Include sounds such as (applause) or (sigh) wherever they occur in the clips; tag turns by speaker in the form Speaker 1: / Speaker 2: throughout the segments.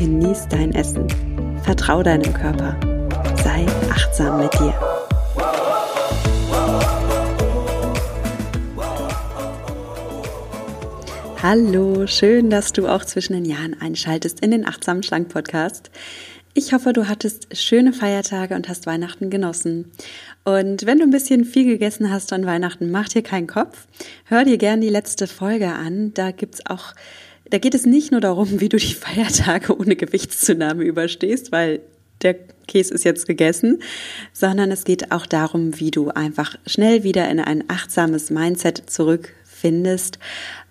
Speaker 1: genieß dein Essen. Vertrau deinem Körper. Sei achtsam mit dir. Hallo, schön, dass du auch zwischen den Jahren einschaltest in den Achtsamen Schlank Podcast. Ich hoffe, du hattest schöne Feiertage und hast Weihnachten genossen. Und wenn du ein bisschen viel gegessen hast an Weihnachten, mach dir keinen Kopf. Hör dir gern die letzte Folge an. Da gibt's auch, da geht es nicht nur darum, wie du die Feiertage ohne Gewichtszunahme überstehst, weil der Käse ist jetzt gegessen, sondern es geht auch darum, wie du einfach schnell wieder in ein achtsames Mindset zurückfindest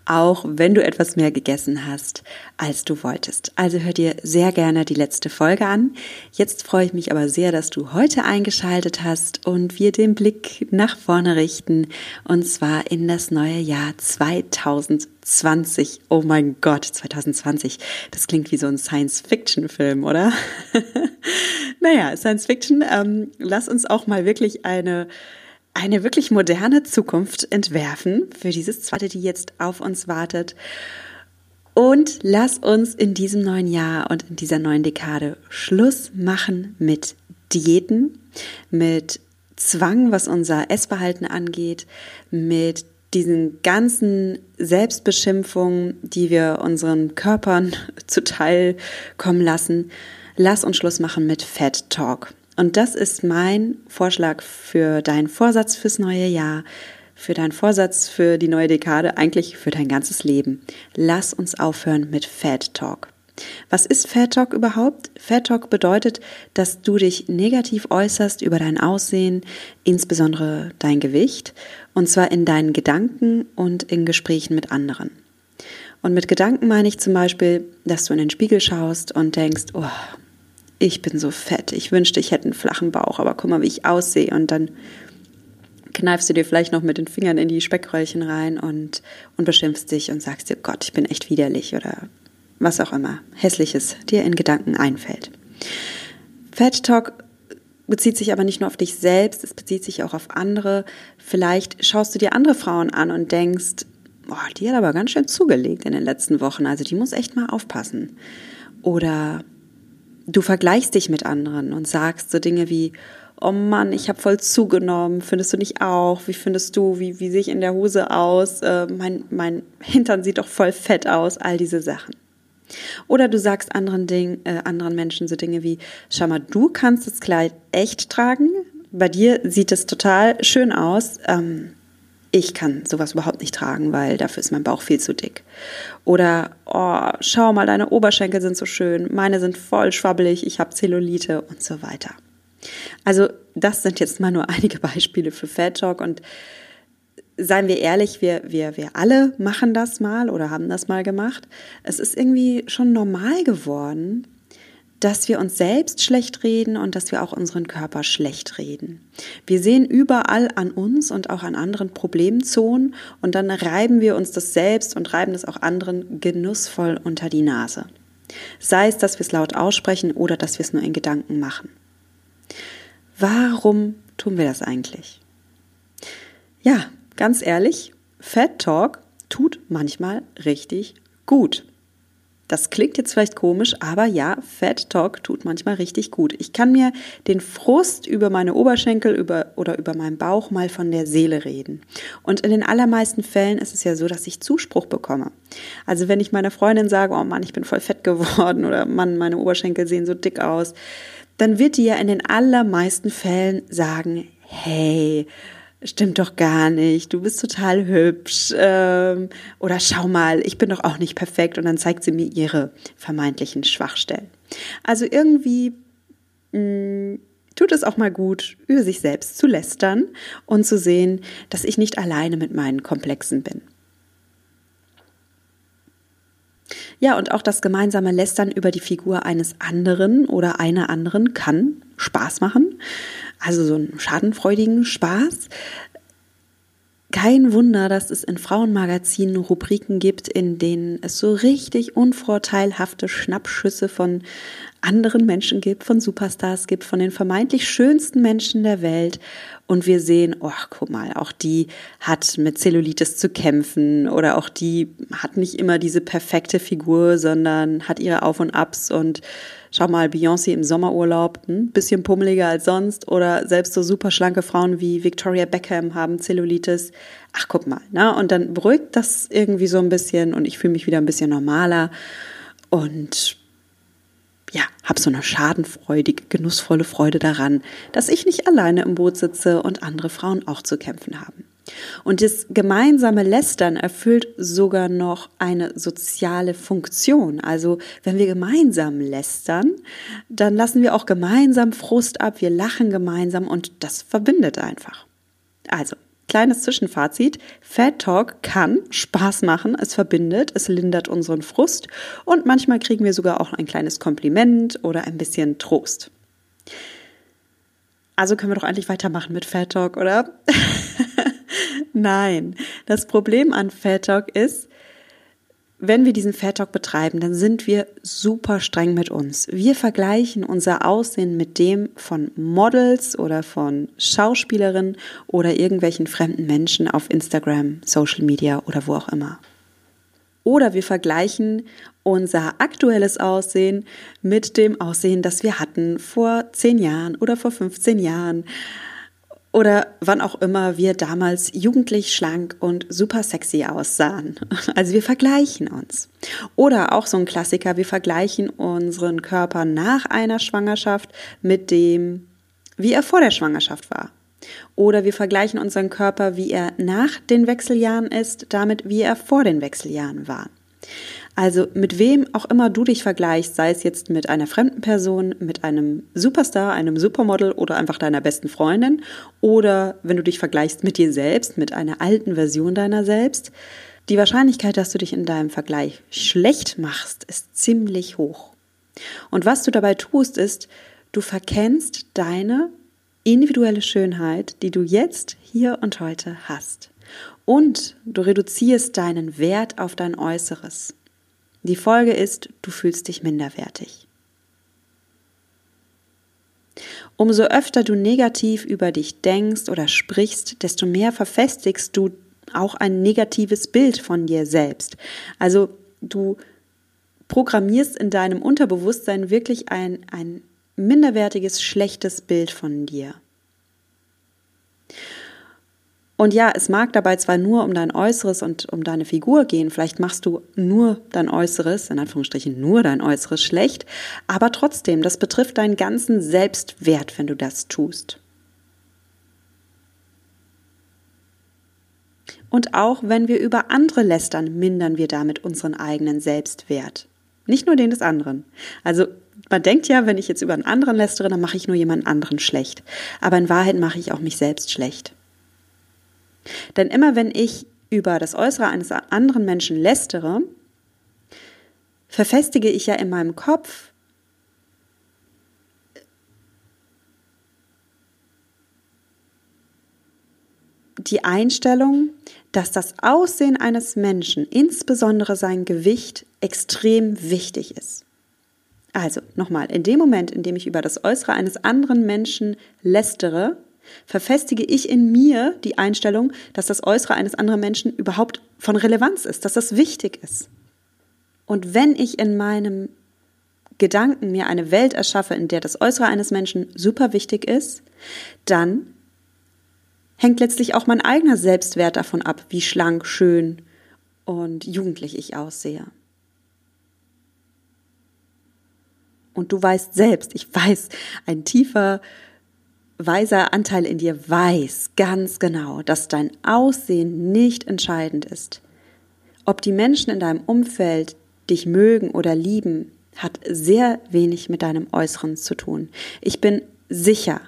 Speaker 1: auch wenn du etwas mehr gegessen hast, als du wolltest. Also hör dir sehr gerne die letzte Folge an. Jetzt freue ich mich aber sehr, dass du heute eingeschaltet hast und wir den Blick nach vorne richten und zwar in das neue Jahr 2020. Oh mein Gott, 2020. Das klingt wie so ein Science-Fiction-Film, oder? (laughs) naja, Science-Fiction. Ähm, lass uns auch mal wirklich eine eine wirklich moderne Zukunft entwerfen für dieses zweite, die jetzt auf uns wartet. Und lass uns in diesem neuen Jahr und in dieser neuen Dekade Schluss machen mit Diäten, mit Zwang, was unser Essverhalten angeht, mit diesen ganzen Selbstbeschimpfungen, die wir unseren Körpern (laughs) zuteil kommen lassen. Lass uns Schluss machen mit Fat Talk. Und das ist mein Vorschlag für deinen Vorsatz fürs neue Jahr, für deinen Vorsatz für die neue Dekade, eigentlich für dein ganzes Leben. Lass uns aufhören mit Fat Talk. Was ist Fat Talk überhaupt? Fat Talk bedeutet, dass du dich negativ äußerst über dein Aussehen, insbesondere dein Gewicht, und zwar in deinen Gedanken und in Gesprächen mit anderen. Und mit Gedanken meine ich zum Beispiel, dass du in den Spiegel schaust und denkst, oh, ich bin so fett, ich wünschte, ich hätte einen flachen Bauch, aber guck mal, wie ich aussehe. Und dann kneifst du dir vielleicht noch mit den Fingern in die Speckröllchen rein und, und beschimpfst dich und sagst dir, Gott, ich bin echt widerlich oder was auch immer Hässliches dir in Gedanken einfällt. Fat Talk bezieht sich aber nicht nur auf dich selbst, es bezieht sich auch auf andere. Vielleicht schaust du dir andere Frauen an und denkst, boah, die hat aber ganz schön zugelegt in den letzten Wochen, also die muss echt mal aufpassen. Oder du vergleichst dich mit anderen und sagst so Dinge wie, oh Mann, ich habe voll zugenommen, findest du nicht auch? Wie findest du, wie, wie sehe ich in der Hose aus? Äh, mein, mein Hintern sieht doch voll fett aus, all diese Sachen. Oder du sagst anderen, Ding, äh, anderen Menschen so Dinge wie, schau mal, du kannst das Kleid echt tragen, bei dir sieht es total schön aus. Ähm, ich kann sowas überhaupt nicht tragen, weil dafür ist mein Bauch viel zu dick. Oder, oh, schau mal, deine Oberschenkel sind so schön, meine sind voll schwabbelig, ich habe Zellulite und so weiter. Also das sind jetzt mal nur (laughs) einige Beispiele für Fat Talk und seien wir ehrlich, wir, wir, wir alle machen das mal oder haben das mal gemacht. Es ist irgendwie schon normal geworden, dass wir uns selbst schlecht reden und dass wir auch unseren Körper schlecht reden. Wir sehen überall an uns und auch an anderen Problemzonen und dann reiben wir uns das selbst und reiben es auch anderen genussvoll unter die Nase. Sei es, dass wir es laut aussprechen oder dass wir es nur in Gedanken machen. Warum tun wir das eigentlich? Ja, ganz ehrlich, Fat Talk tut manchmal richtig gut. Das klingt jetzt vielleicht komisch, aber ja, Fat Talk tut manchmal richtig gut. Ich kann mir den Frust über meine Oberschenkel über, oder über meinen Bauch mal von der Seele reden. Und in den allermeisten Fällen ist es ja so, dass ich Zuspruch bekomme. Also wenn ich meiner Freundin sage, oh Mann, ich bin voll fett geworden oder Mann, meine Oberschenkel sehen so dick aus, dann wird die ja in den allermeisten Fällen sagen, hey, stimmt doch gar nicht, du bist total hübsch ähm, oder schau mal, ich bin doch auch nicht perfekt und dann zeigt sie mir ihre vermeintlichen Schwachstellen. Also irgendwie mh, mm, tut es auch mal gut, über sich selbst zu lästern und zu sehen, dass ich nicht alleine mit meinen Komplexen bin. Ja, und auch das gemeinsame Lästern über die Figur eines anderen oder einer anderen kann Spaß machen. Also so einen schadenfreudigen Spaß. Kein Wunder, dass es in Frauenmagazinen Rubriken gibt, in denen es so richtig unvorteilhafte Schnappschüsse von anderen Menschen gibt, von Superstars gibt, von den vermeintlich schönsten Menschen der Welt. Und wir sehen, oh, guck mal, auch die hat mit Zellulitis zu kämpfen oder auch die hat nicht immer diese perfekte Figur, sondern hat ihre Auf und Abs und schau mal, Beyoncé im Sommerurlaub, ein hm, bisschen pummeliger als sonst oder selbst so super schlanke Frauen wie Victoria Beckham haben Zellulitis. Ach, guck mal, ne? Und dann beruhigt das irgendwie so ein bisschen und ich fühle mich wieder ein bisschen normaler und ja, habe so eine schadenfreudige, genussvolle Freude daran, dass ich nicht alleine im Boot sitze und andere Frauen auch zu kämpfen haben. Und das gemeinsame Lästern erfüllt sogar noch eine soziale Funktion. Also wenn wir gemeinsam lästern, dann lassen wir auch gemeinsam Frust ab, wir lachen gemeinsam und das verbindet einfach. Also, kleines Zwischenfazit. Fat Talk kann Spaß machen, es verbindet, es lindert unseren Frust und manchmal kriegen wir sogar auch ein kleines Kompliment oder ein bisschen Trost. Also können wir doch eigentlich weitermachen mit Fat Talk, oder? (laughs) Nein, das Problem an Fat Talk ist, wenn wir diesen Fat Talk betreiben, dann sind wir super streng mit uns. Wir vergleichen unser Aussehen mit dem von Models oder von Schauspielerinnen oder irgendwelchen fremden Menschen auf Instagram, Social Media oder wo auch immer. Oder wir vergleichen unser aktuelles Aussehen mit dem Aussehen, das wir hatten vor 10 Jahren oder vor 15 Jahren oder wann auch immer wir damals jugendlich schlank und super sexy aussahen. (laughs) Also wir vergleichen uns. Oder auch so ein Klassiker, wir vergleichen unseren Körper nach einer Schwangerschaft mit dem, wie er vor der Schwangerschaft war. Oder wir vergleichen unseren Körper, wie er nach den Wechseljahren ist, damit, wie er vor den Wechseljahren war. Also mit wem auch immer du dich vergleichst, sei es jetzt mit einer fremden Person, mit einem Superstar, einem Supermodel oder einfach deiner besten Freundin oder wenn du dich vergleichst mit dir selbst, mit einer alten Version deiner selbst, die Wahrscheinlichkeit, dass du dich in deinem Vergleich schlecht machst, ist ziemlich hoch. Und was du dabei tust, ist, du verkennst deine individuelle Schönheit, die du jetzt, hier und heute hast. Und du reduzierst deinen Wert auf dein Äußeres. Die Folge ist, du fühlst dich minderwertig. Umso öfter du negativ über dich denkst oder sprichst, desto mehr verfestigst du auch ein negatives Bild von dir selbst. Also du programmierst in deinem Unterbewusstsein wirklich ein, ein minderwertiges, schlechtes Bild von dir. Und ja, es mag dabei zwar nur um dein Äußeres und um deine Figur gehen, vielleicht machst du nur dein Äußeres, in Anführungsstrichen nur dein Äußeres schlecht, aber trotzdem, das betrifft deinen ganzen Selbstwert, wenn du das tust. Und auch wenn wir über andere lästern, mindern wir damit unseren eigenen Selbstwert. Nicht nur den des anderen. Also man denkt ja, wenn ich jetzt über einen anderen lästere, dann mache ich nur jemand anderen schlecht. Aber in Wahrheit mache ich auch mich selbst schlecht. Denn immer wenn ich über das Äußere eines anderen Menschen lästere, verfestige ich ja in meinem Kopf die Einstellung, dass das Aussehen eines Menschen, insbesondere sein Gewicht, extrem wichtig ist. Also nochmal, in dem Moment, in dem ich über das Äußere eines anderen Menschen lästere, verfestige ich in mir die Einstellung, dass das Äußere eines anderen Menschen überhaupt von Relevanz ist, dass das wichtig ist. Und wenn ich in meinem Gedanken mir eine Welt erschaffe, in der das Äußere eines Menschen super wichtig ist, dann hängt letztlich auch mein eigener Selbstwert davon ab, wie schlank, schön und jugendlich ich aussehe. Und du weißt selbst, ich weiß, ein tiefer weiser Anteil in dir weiß ganz genau, dass dein Aussehen nicht entscheidend ist. Ob die Menschen in deinem Umfeld dich mögen oder lieben, hat sehr wenig mit deinem Äußeren zu tun. Ich bin sicher,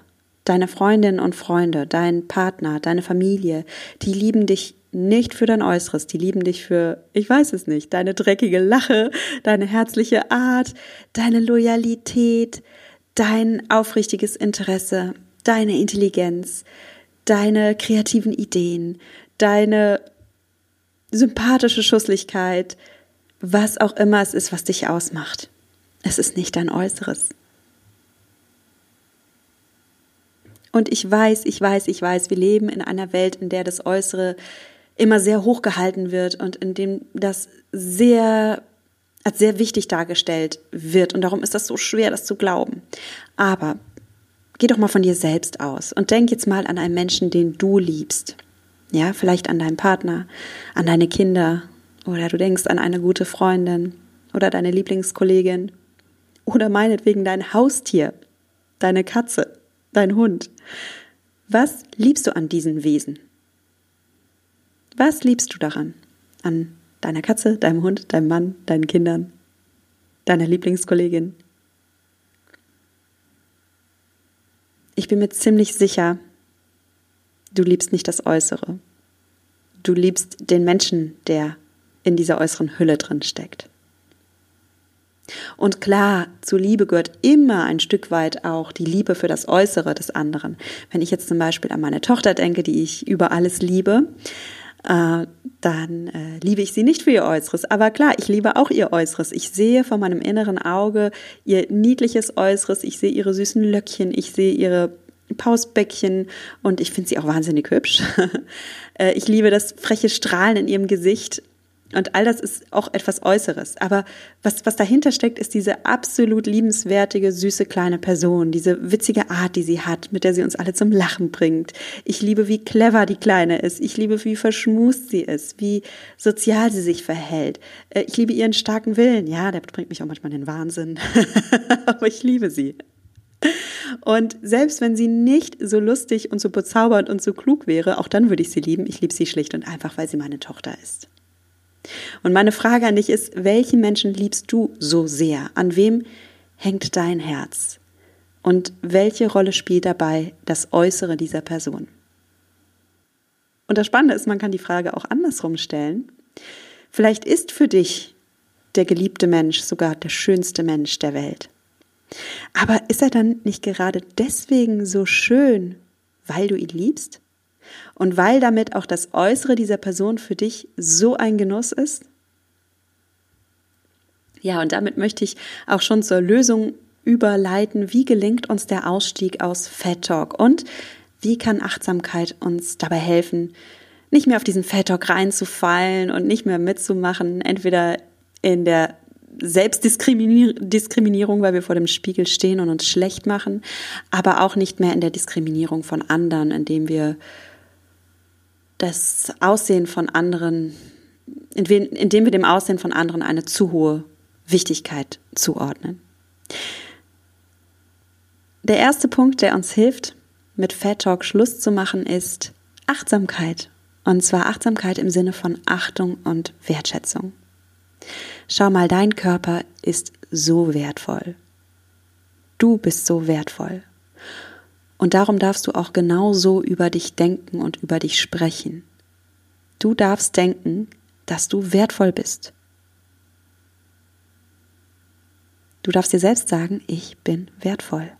Speaker 1: deine Freundinnen und Freunde, dein Partner, deine Familie, die lieben dich nicht für dein Äußeres. Die lieben dich für, ich weiß es nicht, deine dreckige Lache, deine herzliche Art, deine Loyalität, dein aufrichtiges Interesse, deine Intelligenz, deine kreativen Ideen, deine sympathische Schusslichkeit, was auch immer es ist, was dich ausmacht. Es ist nicht dein Äußeres. Und ich weiß, ich weiß, ich weiß, wir leben in einer Welt, in der das Äußere immer sehr hoch gehalten wird und in dem das sehr als sehr wichtig dargestellt wird. Und darum ist das so schwer, das zu glauben. Aber geh doch mal von dir selbst aus und denk jetzt mal an einen Menschen, den du liebst. Ja, vielleicht an deinen Partner, an deine Kinder oder du denkst an eine gute Freundin oder deine Lieblingskollegin oder meinetwegen dein Haustier, deine Katze, dein Hund. Was liebst du an diesen Wesen? Was liebst du daran? An deiner Katze, deinem Hund, deinem Mann, deinen Kindern, deiner Lieblingskollegin? Ich bin mir ziemlich sicher, du liebst nicht das Äußere. Du liebst den Menschen, der in dieser äußeren Hülle drin steckt. Und klar, zu Liebe gehört immer ein Stück weit auch die Liebe für das Äußere des anderen. Wenn ich jetzt zum Beispiel an meine Tochter denke, die ich über alles liebe, äh, dann äh, liebe ich sie nicht für ihr Äußeres. Aber klar, ich liebe auch ihr Äußeres. Ich sehe vor meinem inneren Auge ihr niedliches Äußeres, ich sehe ihre süßen Löckchen, ich sehe ihre Pausbäckchen und ich finde sie auch wahnsinnig hübsch. (laughs) Äh, ich liebe das freche Strahlen in ihrem Gesicht und all das ist auch etwas Äußeres. Aber was, was dahinter steckt, ist diese absolut liebenswertige, süße kleine Person, diese witzige Art, die sie hat, mit der sie uns alle zum Lachen bringt. Ich liebe, wie clever die Kleine ist. Ich liebe, wie verschmust sie ist, wie sozial sie sich verhält. Äh, ich liebe ihren starken Willen. Ja, der bringt mich auch manchmal in den Wahnsinn. (laughs) Aber ich liebe sie. Und selbst wenn sie nicht so lustig und so bezaubernd und so klug wäre, auch dann würde ich sie lieben. Ich liebe sie schlicht und einfach, weil sie meine Tochter ist. Und meine Frage an dich ist, welchen Menschen liebst du so sehr? An wem hängt dein Herz? Und welche Rolle spielt dabei das Äußere dieser Person? Und das Spannende ist, man kann die Frage auch andersrum stellen. Vielleicht ist für dich der geliebte Mensch sogar der schönste Mensch der Welt. Aber ist er dann nicht gerade deswegen so schön, weil du ihn liebst? Und weil damit auch das Äußere dieser Person für dich so ein Genuss ist? Ja, und damit möchte ich auch schon zur Lösung überleiten. Wie gelingt uns der Ausstieg aus Fat Talk? Und wie kann Achtsamkeit uns dabei helfen, nicht mehr auf diesen Fat Talk reinzufallen und nicht mehr mitzumachen, entweder in der Selbstdiskriminierung, weil wir vor dem Spiegel stehen und uns schlecht machen, aber auch nicht mehr in der Diskriminierung von anderen, indem wir das Aussehen von anderen, indem wir dem Aussehen von anderen eine zu hohe Wichtigkeit zuordnen. Der erste Punkt, der uns hilft, mit Fat Talk Schluss zu machen, ist Achtsamkeit. Und zwar Achtsamkeit im Sinne von Achtung und Wertschätzung. Schau mal, dein Körper ist so wertvoll. Du bist so wertvoll. Und darum darfst du auch genauso über dich denken und über dich sprechen. Du darfst denken, dass du wertvoll bist. Du darfst dir selbst sagen, ich bin wertvoll.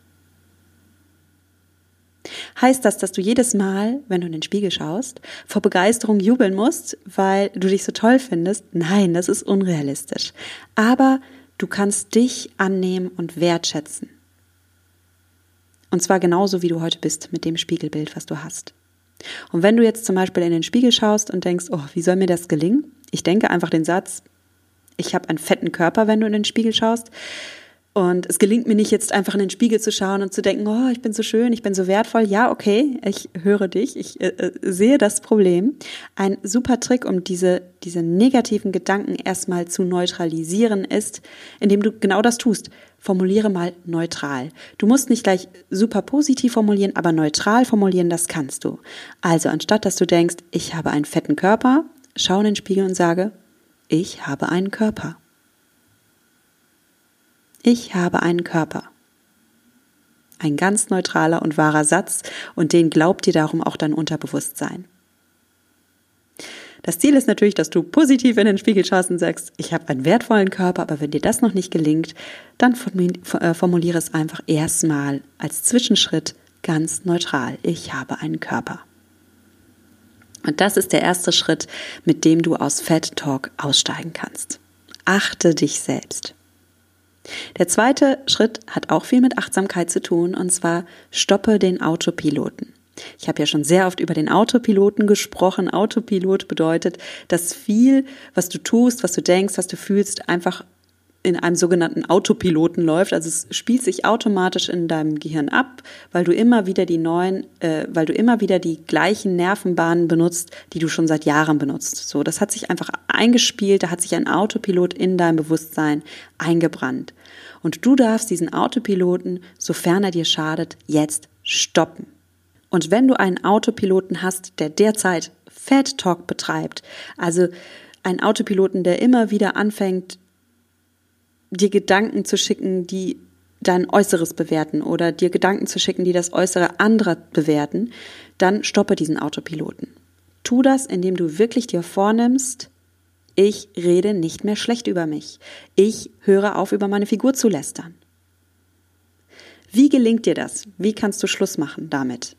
Speaker 1: Heißt das, dass du jedes Mal, wenn du in den Spiegel schaust, vor Begeisterung jubeln musst, weil du dich so toll findest? Nein, das ist unrealistisch. Aber du kannst dich annehmen und wertschätzen. Und zwar genauso, wie du heute bist mit dem Spiegelbild, was du hast. Und wenn du jetzt zum Beispiel in den Spiegel schaust und denkst, oh, wie soll mir das gelingen? Ich denke einfach den Satz, ich habe einen fetten Körper, wenn du in den Spiegel schaust. Und es gelingt mir nicht jetzt einfach in den Spiegel zu schauen und zu denken, oh, ich bin so schön, ich bin so wertvoll. Ja, okay, ich höre dich, ich äh, äh sehe das Problem. Ein super Trick, um diese, diese negativen Gedanken erstmal zu neutralisieren, ist, indem du genau das tust. Formuliere mal neutral. Du musst nicht gleich super positiv formulieren, aber neutral formulieren, das kannst du. Also anstatt dass du denkst, ich habe einen fetten Körper, schau in den Spiegel und sage, ich habe einen Körper. Ich habe einen Körper. Ein ganz neutraler und wahrer Satz und den glaubt dir darum auch dein Unterbewusstsein. Das Ziel ist natürlich, dass du positiv in den Spiegel schaust und sagst, ich habe einen wertvollen Körper, aber wenn dir das noch nicht gelingt, dann äh, formuliere es einfach erstmal als Zwischenschritt ganz neutral. Ich habe einen Körper. Und das ist der erste Schritt, mit dem du aus Fat Talk aussteigen kannst. Achte dich selbst. Der zweite Schritt hat auch viel mit Achtsamkeit zu tun, und zwar stoppe den Autopiloten. Ich habe ja schon sehr oft über den Autopiloten gesprochen. Autopilot bedeutet, dass viel, was du tust, was du denkst, was du fühlst, einfach in einem sogenannten Autopiloten läuft. Also es spielt sich automatisch in deinem Gehirn ab, weil du immer wieder die neuen, äh, weil du immer wieder die gleichen Nervenbahnen benutzt, die du schon seit Jahren benutzt. So, das hat sich einfach eingespielt, da hat sich ein Autopilot in deinem Bewusstsein eingebrannt. Und du darfst diesen Autopiloten, sofern er dir schadet, jetzt stoppen. Und wenn du einen Autopiloten hast, der derzeit Fat Talk betreibt, also einen Autopiloten, der immer wieder anfängt, dir Gedanken zu schicken, die dein Äußeres bewerten oder dir Gedanken zu schicken, die das Äußere anderer bewerten, dann stoppe diesen Autopiloten. Tu das, indem du wirklich dir vornimmst, ich rede nicht mehr schlecht über mich. Ich höre auf, über meine Figur zu lästern. Wie gelingt dir das? Wie kannst du Schluss machen damit?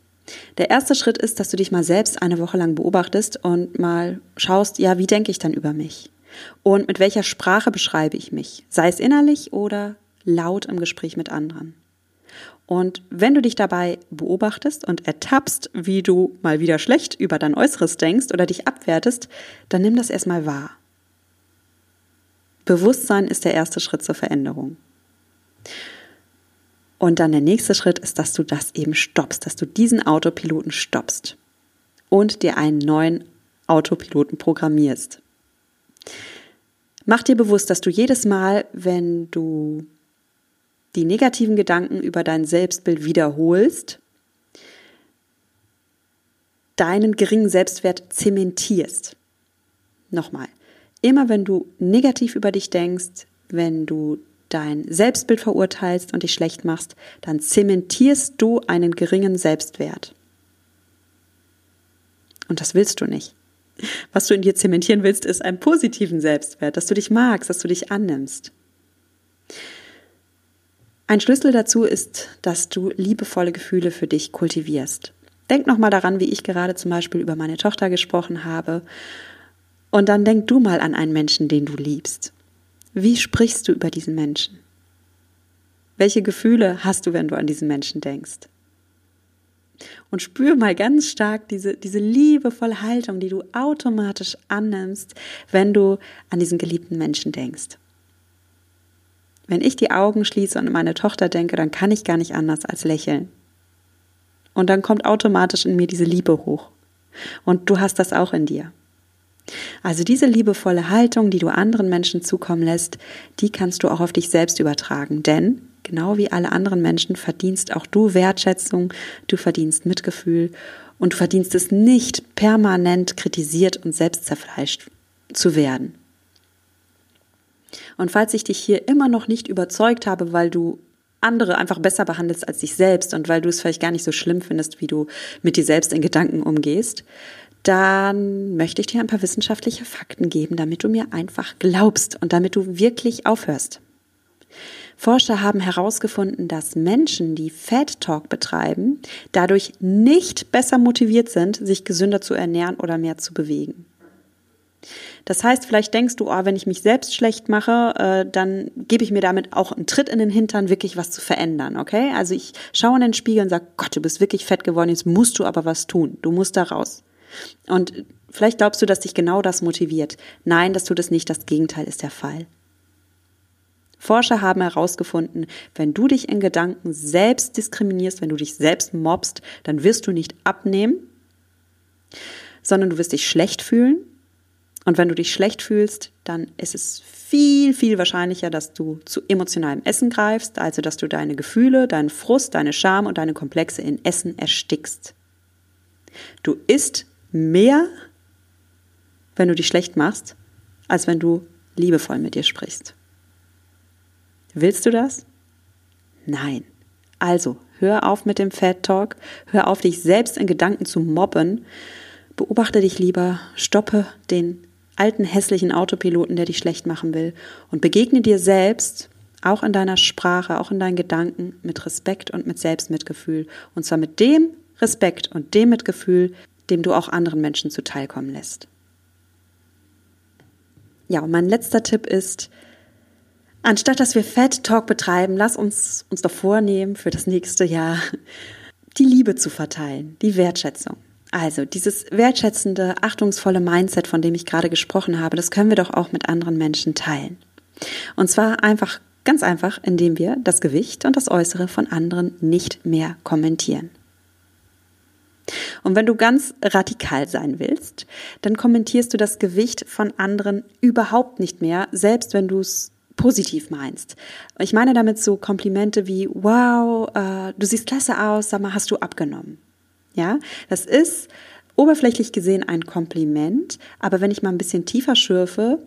Speaker 1: Der erste Schritt ist, dass du dich mal selbst eine Woche lang beobachtest und mal schaust, ja, wie denke ich dann über mich? Und mit welcher Sprache beschreibe ich mich? Sei es innerlich oder laut im Gespräch mit anderen. Und wenn du dich dabei beobachtest und ertappst, wie du mal wieder schlecht über dein Äußeres denkst oder dich abwertest, dann nimm das erstmal wahr. Bewusstsein ist der erste Schritt zur Veränderung. Und dann der nächste Schritt ist, dass du das eben stoppst, dass du diesen Autopiloten stoppst und dir einen neuen Autopiloten programmierst. Mach dir bewusst, dass du jedes Mal, wenn du die negativen Gedanken über dein Selbstbild wiederholst, deinen geringen Selbstwert zementierst. Nochmal, immer wenn du negativ über dich denkst, wenn du dein Selbstbild verurteilst und dich schlecht machst, dann zementierst du einen geringen Selbstwert. Und das willst du nicht. Was du in dir zementieren willst, ist einen positiven Selbstwert, dass du dich magst, dass du dich annimmst. Ein Schlüssel dazu ist, dass du liebevolle Gefühle für dich kultivierst. Denk nochmal daran, wie ich gerade zum Beispiel über meine Tochter gesprochen habe. Und dann denk du mal an einen Menschen, den du liebst. Wie sprichst du über diesen Menschen? Welche Gefühle hast du, wenn du an diesen Menschen denkst? Und spür mal ganz stark diese, diese liebevolle Haltung, die du automatisch annimmst, wenn du an diesen geliebten Menschen denkst. Wenn ich die Augen schließe und an meine Tochter denke, dann kann ich gar nicht anders als lächeln. Und dann kommt automatisch in mir diese Liebe hoch. Und du hast das auch in dir. Also diese liebevolle Haltung, die du anderen Menschen zukommen lässt, die kannst du auch auf dich selbst übertragen. Denn genau wie alle anderen Menschen verdienst auch du Wertschätzung, du verdienst Mitgefühl und du verdienst es nicht, permanent kritisiert und selbst zerfleischt zu werden. Und falls ich dich hier immer noch nicht überzeugt habe, weil du andere einfach besser behandelst als dich selbst und weil du es vielleicht gar nicht so schlimm findest, wie du mit dir selbst in Gedanken umgehst, dann möchte ich dir ein paar wissenschaftliche Fakten geben, damit du mir einfach glaubst und damit du wirklich aufhörst. Forscher haben herausgefunden, dass Menschen, die Fat Talk betreiben, dadurch nicht besser motiviert sind, sich gesünder zu ernähren oder mehr zu bewegen. Das heißt, vielleicht denkst du, oh, wenn ich mich selbst schlecht mache, äh, dann gebe ich mir damit auch einen Tritt in den Hintern, wirklich was zu verändern, okay? Also ich schaue in den Spiegel und sage, Gott, du bist wirklich fett geworden, jetzt musst du aber was tun. Du musst da raus. Und vielleicht glaubst du, dass dich genau das motiviert. Nein, das tut es nicht. Das Gegenteil ist der Fall. Forscher haben herausgefunden, wenn du dich in Gedanken selbst diskriminierst, wenn du dich selbst mobst, dann wirst du nicht abnehmen, sondern du wirst dich schlecht fühlen. Und wenn du dich schlecht fühlst, dann ist es viel, viel wahrscheinlicher, dass du zu emotionalem Essen greifst, also dass du deine Gefühle, deinen Frust, deine Scham und deine Komplexe in Essen erstickst. Du isst mehr, wenn du dich schlecht machst, als wenn du liebevoll mit dir sprichst. Willst du das? Nein. Also, hör auf mit dem Fat Talk, hör auf, dich selbst in Gedanken zu mobben, Beobachte dich lieber, stoppe den alten hässlichen Autopiloten, der dich schlecht machen will und begegne dir selbst, auch in deiner Sprache, auch in deinen Gedanken, mit Respekt und mit Selbstmitgefühl. Und zwar mit dem Respekt und dem Mitgefühl, dem du auch anderen Menschen zuteilkommen lässt. Ja, und mein letzter Tipp ist, anstatt dass wir Fat Talk betreiben, lass uns uns doch vornehmen, für das nächste Jahr die Liebe zu verteilen, die Wertschätzung. Also dieses wertschätzende, achtungsvolle Mindset, von dem ich gerade gesprochen habe, das können wir doch auch mit anderen Menschen teilen. Und zwar einfach, ganz einfach, indem wir das Gewicht und das Äußere von anderen nicht mehr kommentieren. Und wenn du ganz radikal sein willst, dann kommentierst du das Gewicht von anderen überhaupt nicht mehr, selbst wenn du es positiv meinst. Ich meine damit so Komplimente wie, wow, äh, du siehst klasse aus, sag mal, hast du abgenommen? Ja, das ist oberflächlich gesehen ein Kompliment, aber wenn ich mal ein bisschen tiefer schürfe,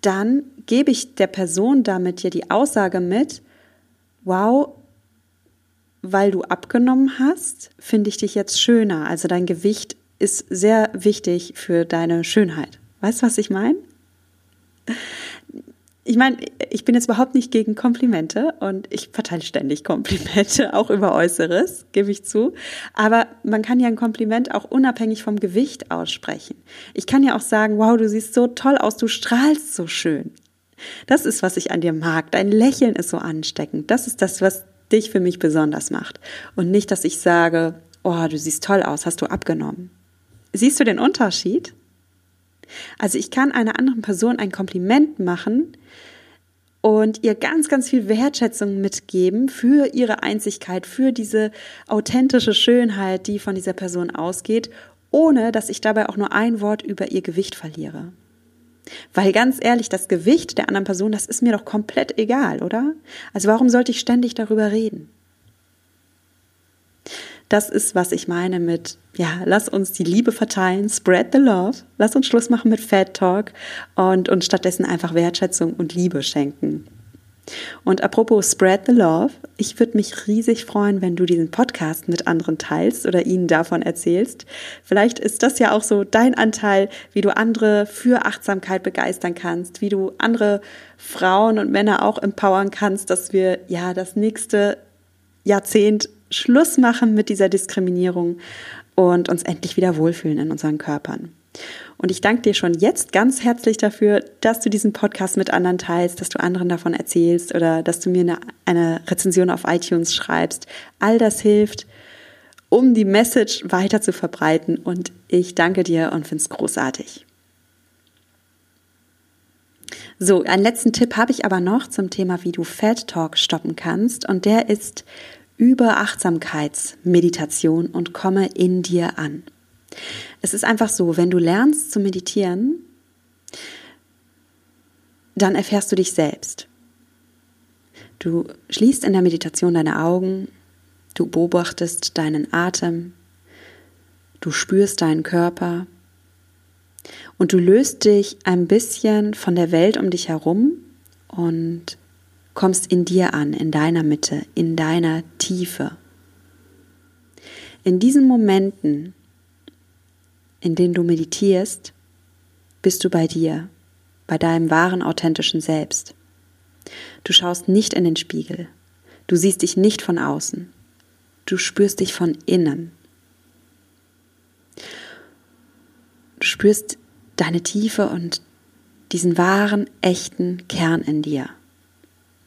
Speaker 1: dann gebe ich der Person damit ja die Aussage mit, wow, weil du abgenommen hast, finde ich dich jetzt schöner. Also dein Gewicht ist sehr wichtig für deine Schönheit. Weißt du, was ich meine? Ich meine, ich bin jetzt überhaupt nicht gegen Komplimente und ich verteile ständig Komplimente, (laughs) auch über Äußeres, gebe ich zu. Aber man kann ja ein Kompliment auch unabhängig vom Gewicht aussprechen. Ich kann ja auch sagen, wow, du siehst so toll aus, du strahlst so schön. Das ist, was ich an dir mag. Dein Lächeln ist so ansteckend. Das ist das, was dich für mich besonders macht. Und nicht, dass ich sage, oh, du siehst toll aus, hast du abgenommen. Siehst du den Unterschied? Also ich kann einer anderen Person ein Kompliment machen und ihr ganz, ganz viel Wertschätzung mitgeben für ihre Einzigkeit, für diese authentische Schönheit, die von dieser Person ausgeht, ohne dass ich dabei auch nur ein Wort über ihr Gewicht verliere. Weil ganz ehrlich, das Gewicht der anderen Person, das ist mir doch komplett egal, oder? Also warum sollte ich ständig darüber reden? Das ist, was ich meine mit, ja, lass uns die Liebe verteilen, spread the love, lass uns Schluss machen mit Fat Talk und, und stattdessen einfach Wertschätzung und Liebe schenken. Und apropos Spread the Love, ich würde mich riesig freuen, wenn du diesen Podcast mit anderen teilst oder ihnen davon erzählst. Vielleicht ist das ja auch so dein Anteil, wie du andere für Achtsamkeit begeistern kannst, wie du andere Frauen und Männer auch empowern kannst, dass wir ja das nächste Jahrzehnt Schluss machen mit dieser Diskriminierung und uns endlich wieder wohlfühlen in unseren Körpern. Und ich danke dir schon jetzt ganz herzlich dafür, dass du diesen Podcast mit anderen teilst, dass du anderen davon erzählst oder dass du mir eine, eine Rezension auf iTunes schreibst. All das hilft, um die Message weiter zu verbreiten. Und ich danke dir und finde es großartig. So, einen letzten Tipp habe ich aber noch zum Thema, wie du Fat Talk stoppen kannst. Und der ist über Achtsamkeitsmeditation und komme in dir an. Es ist einfach so, wenn du lernst zu meditieren, dann erfährst du dich selbst. Du schließt in der Meditation deine Augen, du beobachtest deinen Atem, du spürst deinen Körper und du löst dich ein bisschen von der Welt um dich herum und kommst in dir an, in deiner Mitte, in deiner Tiefe. In diesen Momenten in denen du meditierst, bist du bei dir, bei deinem wahren authentischen Selbst. Du schaust nicht in den Spiegel. Du siehst dich nicht von außen. Du spürst dich von innen. Du spürst deine Tiefe und diesen wahren, echten Kern in dir.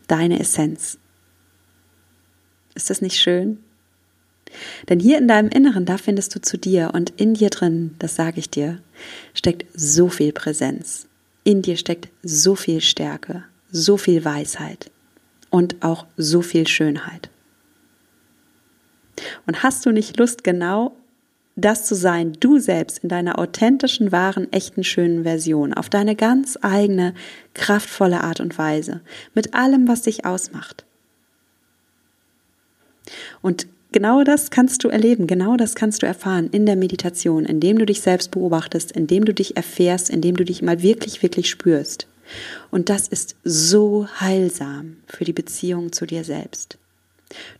Speaker 1: Deine Essenz. Ist das nicht schön? Denn hier in deinem Inneren, da findest du zu dir und in dir drin, das sage ich dir, steckt so viel Präsenz. In dir steckt so viel Stärke, so viel Weisheit und auch so viel Schönheit. Und hast du nicht Lust, genau das zu sein, du selbst in deiner authentischen, wahren, echten, schönen Version, auf deine ganz eigene, kraftvolle Art und Weise, mit allem, was dich ausmacht? Und Genau das kannst du erleben, genau das kannst du erfahren in der Meditation, indem du dich selbst beobachtest, indem du dich erfährst, indem du dich mal wirklich, wirklich spürst. Und das ist so heilsam für die Beziehung zu dir selbst.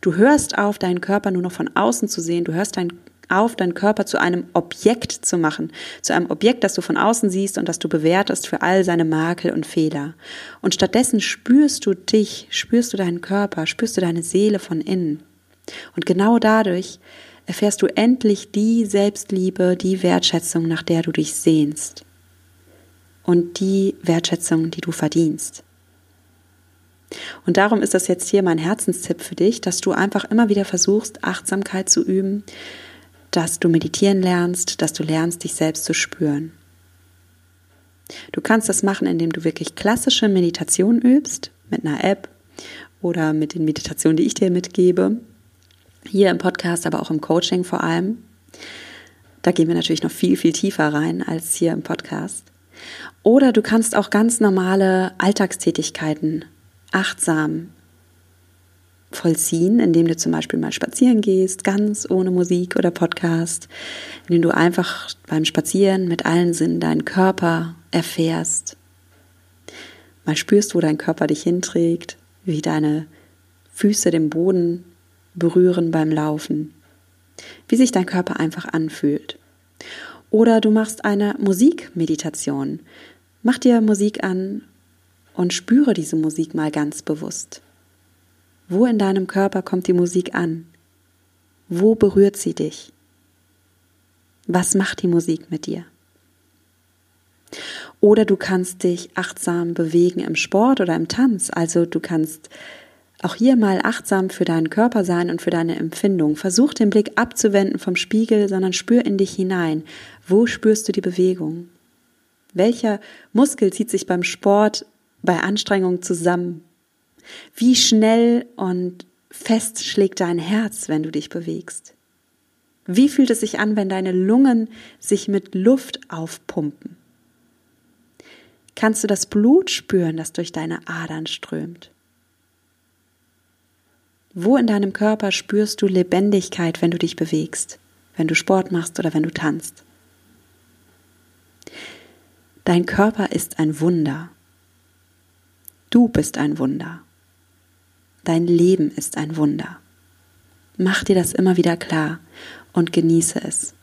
Speaker 1: Du hörst auf, deinen Körper nur noch von außen zu sehen, du hörst deinen auf, deinen Körper zu einem Objekt zu machen, zu einem Objekt, das du von außen siehst und das du bewertest für all seine Makel und Fehler. Und stattdessen spürst du dich, spürst du deinen Körper, spürst du deine Seele von innen. Und genau dadurch erfährst du endlich die Selbstliebe, die Wertschätzung, nach der du dich sehnst. Und die Wertschätzung, die du verdienst. Und darum ist das jetzt hier mein Herzenstipp für dich, dass du einfach immer wieder versuchst, Achtsamkeit zu üben, dass du meditieren lernst, dass du lernst, dich selbst zu spüren. Du kannst das machen, indem du wirklich klassische Meditation übst, mit einer App oder mit den Meditationen, die ich dir mitgebe. Hier im Podcast, aber auch im Coaching vor allem. Da gehen wir natürlich noch viel, viel tiefer rein als hier im Podcast. Oder du kannst auch ganz normale Alltagstätigkeiten achtsam vollziehen, indem du zum Beispiel mal spazieren gehst, ganz ohne Musik oder Podcast, indem du einfach beim Spazieren mit allen Sinnen deinen Körper erfährst, mal spürst, wo dein Körper dich hinträgt, wie deine Füße den Boden berühren beim Laufen, wie sich dein Körper einfach anfühlt. Oder du machst eine Musikmeditation. Mach dir Musik an und spüre diese Musik mal ganz bewusst. Wo in deinem Körper kommt die Musik an? Wo berührt sie dich? Was macht die Musik mit dir? Oder du kannst dich achtsam bewegen im Sport oder im Tanz. Also du kannst auch hier mal achtsam für deinen Körper sein und für deine Empfindung. Versuch den Blick abzuwenden vom Spiegel, sondern spür in dich hinein. Wo spürst du die Bewegung? Welcher Muskel zieht sich beim Sport bei Anstrengung zusammen? Wie schnell und fest schlägt dein Herz, wenn du dich bewegst? Wie fühlt es sich an, wenn deine Lungen sich mit Luft aufpumpen? Kannst du das Blut spüren, das durch deine Adern strömt? Wo in deinem Körper spürst du Lebendigkeit, wenn du dich bewegst, wenn du Sport machst oder wenn du tanzt? Dein Körper ist ein Wunder. Du bist ein Wunder. Dein Leben ist ein Wunder. Mach dir das immer wieder klar und genieße es.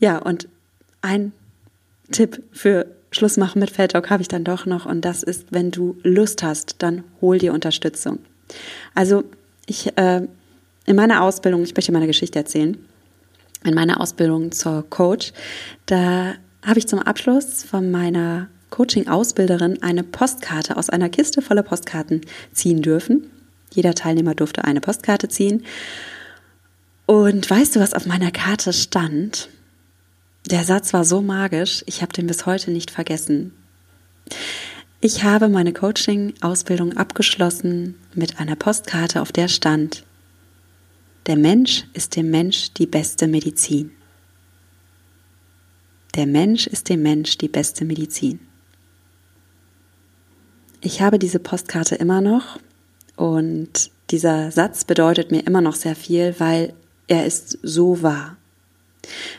Speaker 1: Ja, und ein Tipp für Schluss machen mit Feldtalk habe ich dann doch noch und das ist, wenn du Lust hast, dann hol dir Unterstützung. Also ich äh, in meiner Ausbildung, ich möchte meine Geschichte erzählen, in meiner Ausbildung zur Coach, da habe ich zum Abschluss von meiner Coaching-Ausbilderin eine Postkarte aus einer Kiste voller Postkarten ziehen dürfen. Jeder Teilnehmer durfte eine Postkarte ziehen. Und weißt du, was auf meiner Karte stand? Der Satz war so magisch, ich habe den bis heute nicht vergessen. Ich habe meine Coaching-Ausbildung abgeschlossen mit einer Postkarte, auf der stand, der Mensch ist dem Mensch die beste Medizin. Der Mensch ist dem Mensch die beste Medizin. Ich habe diese Postkarte immer noch und dieser Satz bedeutet mir immer noch sehr viel, weil er ist so wahr.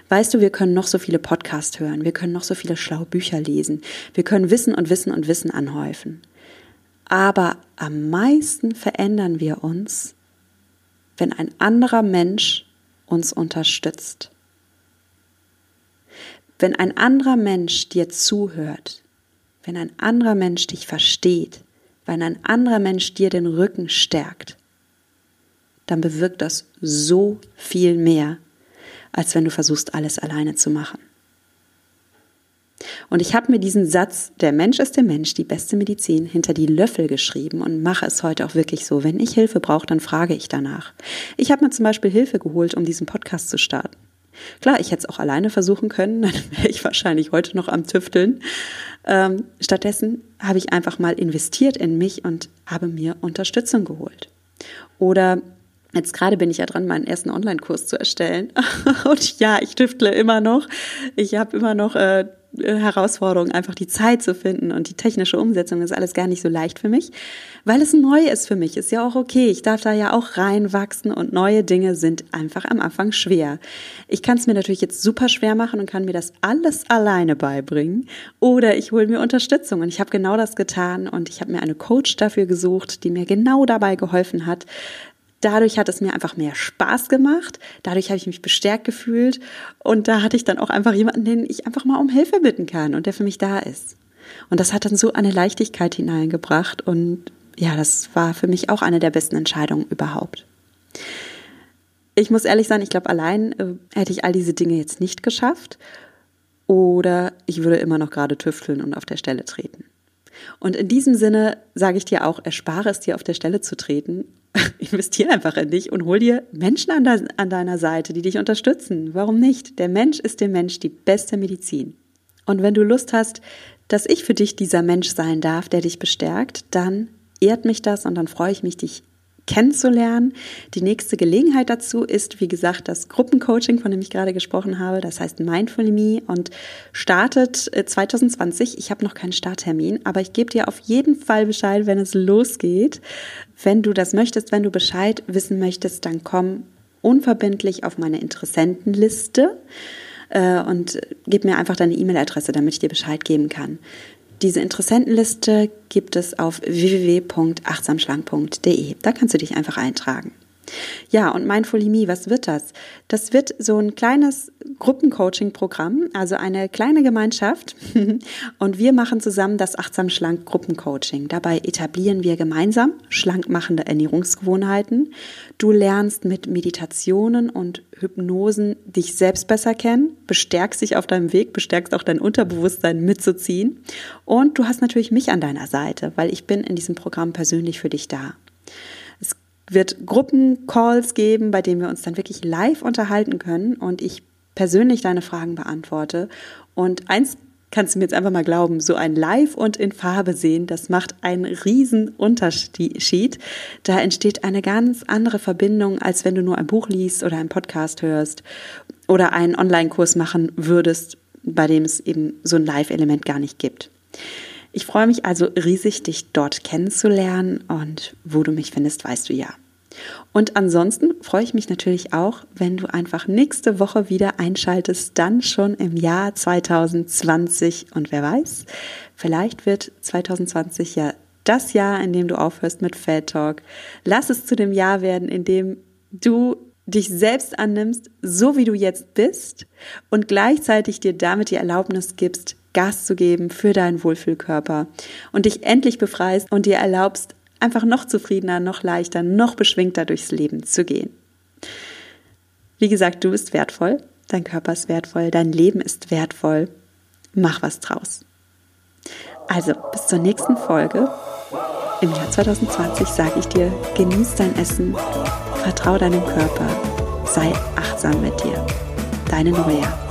Speaker 1: Weißt du, wir können noch so viele Podcasts hören, wir können noch so viele schlaue Bücher lesen, wir können Wissen und Wissen und Wissen anhäufen. Aber am meisten verändern wir uns, wenn ein anderer Mensch uns unterstützt. Wenn ein anderer Mensch dir zuhört, wenn ein anderer Mensch dich versteht, wenn ein anderer Mensch dir den Rücken stärkt, dann bewirkt das so viel mehr, als wenn du versuchst, alles alleine zu machen. Und ich habe mir diesen Satz, der Mensch ist der Mensch, die beste Medizin, hinter die Löffel geschrieben und mache es heute auch wirklich so. Wenn ich Hilfe brauche, dann frage ich danach. Ich habe mir zum Beispiel Hilfe geholt, um diesen Podcast zu starten. Klar, ich hätte es auch alleine versuchen können, (laughs) dann wäre ich wahrscheinlich heute noch am Tüfteln. Ähm, stattdessen habe ich einfach mal investiert in mich und habe mir Unterstützung geholt. Oder Jetzt gerade bin ich ja dran, meinen ersten Online-Kurs zu erstellen. (laughs) Und ja, ich tüftle immer noch. Ich habe immer noch äh, Herausforderungen, einfach die Zeit zu finden und die technische Umsetzung ist alles gar nicht so leicht für mich, weil es neu ist für mich. Ist ja auch okay. Ich darf da ja auch reinwachsen und neue Dinge sind einfach am Anfang schwer. Ich kann es mir natürlich jetzt super schwer machen und kann mir das alles alleine beibringen oder ich hole mir Unterstützung und ich habe genau das getan und ich habe mir eine Coach dafür gesucht, die mir genau dabei geholfen hat, Dadurch hat es mir einfach mehr Spaß gemacht. Dadurch habe ich mich bestärkt gefühlt. Und da hatte ich dann auch einfach jemanden, den ich einfach mal um Hilfe bitten kann und der für mich da ist. Und das hat dann so eine Leichtigkeit hineingebracht. Und ja, das war für mich auch eine der besten Entscheidungen überhaupt. Ich muss ehrlich sein, ich glaube, allein äh, hätte ich all diese Dinge jetzt nicht geschafft. Oder ich würde immer noch gerade tüfteln und auf der Stelle treten. Und in diesem Sinne sage ich dir auch, erspare es dir auf der Stelle zu treten. (laughs) Investiere einfach in dich und hol dir Menschen an, de an deiner Seite, die dich unterstützen. Warum nicht? Der Mensch ist dem Mensch die beste Medizin. Und wenn du Lust hast, dass ich für dich dieser Mensch sein darf, der dich bestärkt, dann ehrt mich das und dann freue ich mich, dich kennenzulernen. Die nächste Gelegenheit dazu ist, wie gesagt, das Gruppencoaching, von dem ich gerade gesprochen habe. Das heißt Mindful Me und startet 2020. Äh, ich habe noch keinen Starttermin, aber ich gebe dir auf jeden Fall Bescheid, wenn es losgeht. Wenn du das möchtest, wenn du Bescheid wissen möchtest, dann komm unverbindlich auf meine Interessentenliste äh, und gib mir einfach deine E-Mail-Adresse, damit ich dir Bescheid geben kann. Diese Interessentenliste gibt es auf www.achtsamschlank.de. Da kannst du dich einfach eintragen. Ja, und Mindful Me, was wird das? Das wird so ein kleines Gruppencoaching-Programm, also eine kleine Gemeinschaft. (laughs) und wir machen zusammen das Achtsam Schlank Gruppencoaching. Dabei etablieren wir gemeinsam schlankmachende Ernährungsgewohnheiten. Du lernst mit Meditationen und Hypnosen dich selbst besser kennen, bestärkst dich auf deinem Weg, bestärkst auch dein Unterbewusstsein mitzuziehen. Und du hast natürlich mich an deiner Seite, weil ich bin in diesem Programm persönlich für dich da wird Gruppencalls geben, bei denen wir uns dann wirklich live unterhalten können und ich persönlich deine Fragen beantworte. Und eins kannst du mir jetzt einfach mal glauben, so ein Live und in Farbe sehen, das macht einen riesen Unterschied. Da entsteht eine ganz andere Verbindung, als wenn du nur ein Buch liest oder einen Podcast hörst oder einen Online-Kurs machen würdest, bei dem es eben so ein Live-Element gar nicht gibt. Ich freue mich also riesig, dich dort kennenzulernen und wo du mich findest, weißt du ja. Und ansonsten freue ich mich natürlich auch, wenn du einfach nächste Woche wieder einschaltest, dann schon im Jahr 2020. Und wer weiß, vielleicht wird 2020 ja das Jahr, in dem du aufhörst mit Fat Talk. Lass es zu dem Jahr werden, in dem du dich selbst annimmst, so wie du jetzt bist und gleichzeitig dir damit die Erlaubnis gibst, Gas zu geben für deinen Wohlfühlkörper und dich endlich befreist und dir erlaubst, einfach noch zufriedener, noch leichter, noch beschwingter durchs Leben zu gehen. Wie gesagt, du bist wertvoll, dein Körper ist wertvoll, dein Leben ist wertvoll. Mach was draus. Also, bis zur nächsten Folge. Im Jahr 2020 sage ich dir, genieß dein Essen, vertraue deinem Körper, sei achtsam mit dir. Deine Noja.